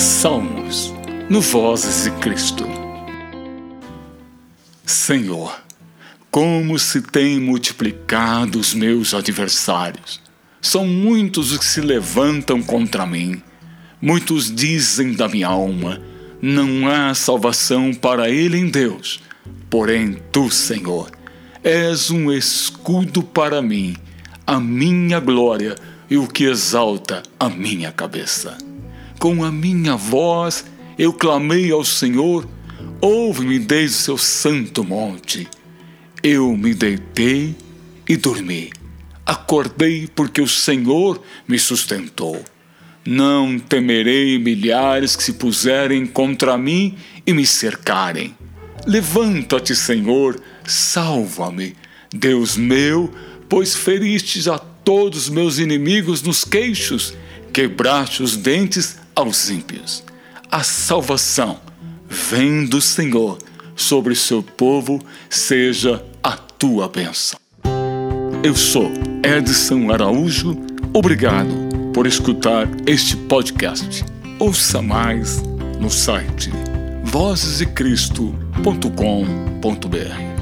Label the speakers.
Speaker 1: Salmos, no Vozes de Cristo. Senhor, como se têm multiplicado os meus adversários. São muitos os que se levantam contra mim. Muitos dizem da minha alma: não há salvação para ele em Deus. Porém, tu, Senhor, és um escudo para mim, a minha glória e o que exalta a minha cabeça. Com a minha voz eu clamei ao Senhor, ouve-me desde o seu santo monte. Eu me deitei e dormi. Acordei porque o Senhor me sustentou. Não temerei milhares que se puserem contra mim e me cercarem. Levanta-te, Senhor, salva-me. Deus meu, pois feristes a todos meus inimigos nos queixos, quebraste os dentes aos ímpios. A salvação vem do Senhor, sobre seu povo seja a tua bênção. Eu sou Edson Araújo, obrigado por escutar este podcast. Ouça mais no site vozesdecristo.com.br.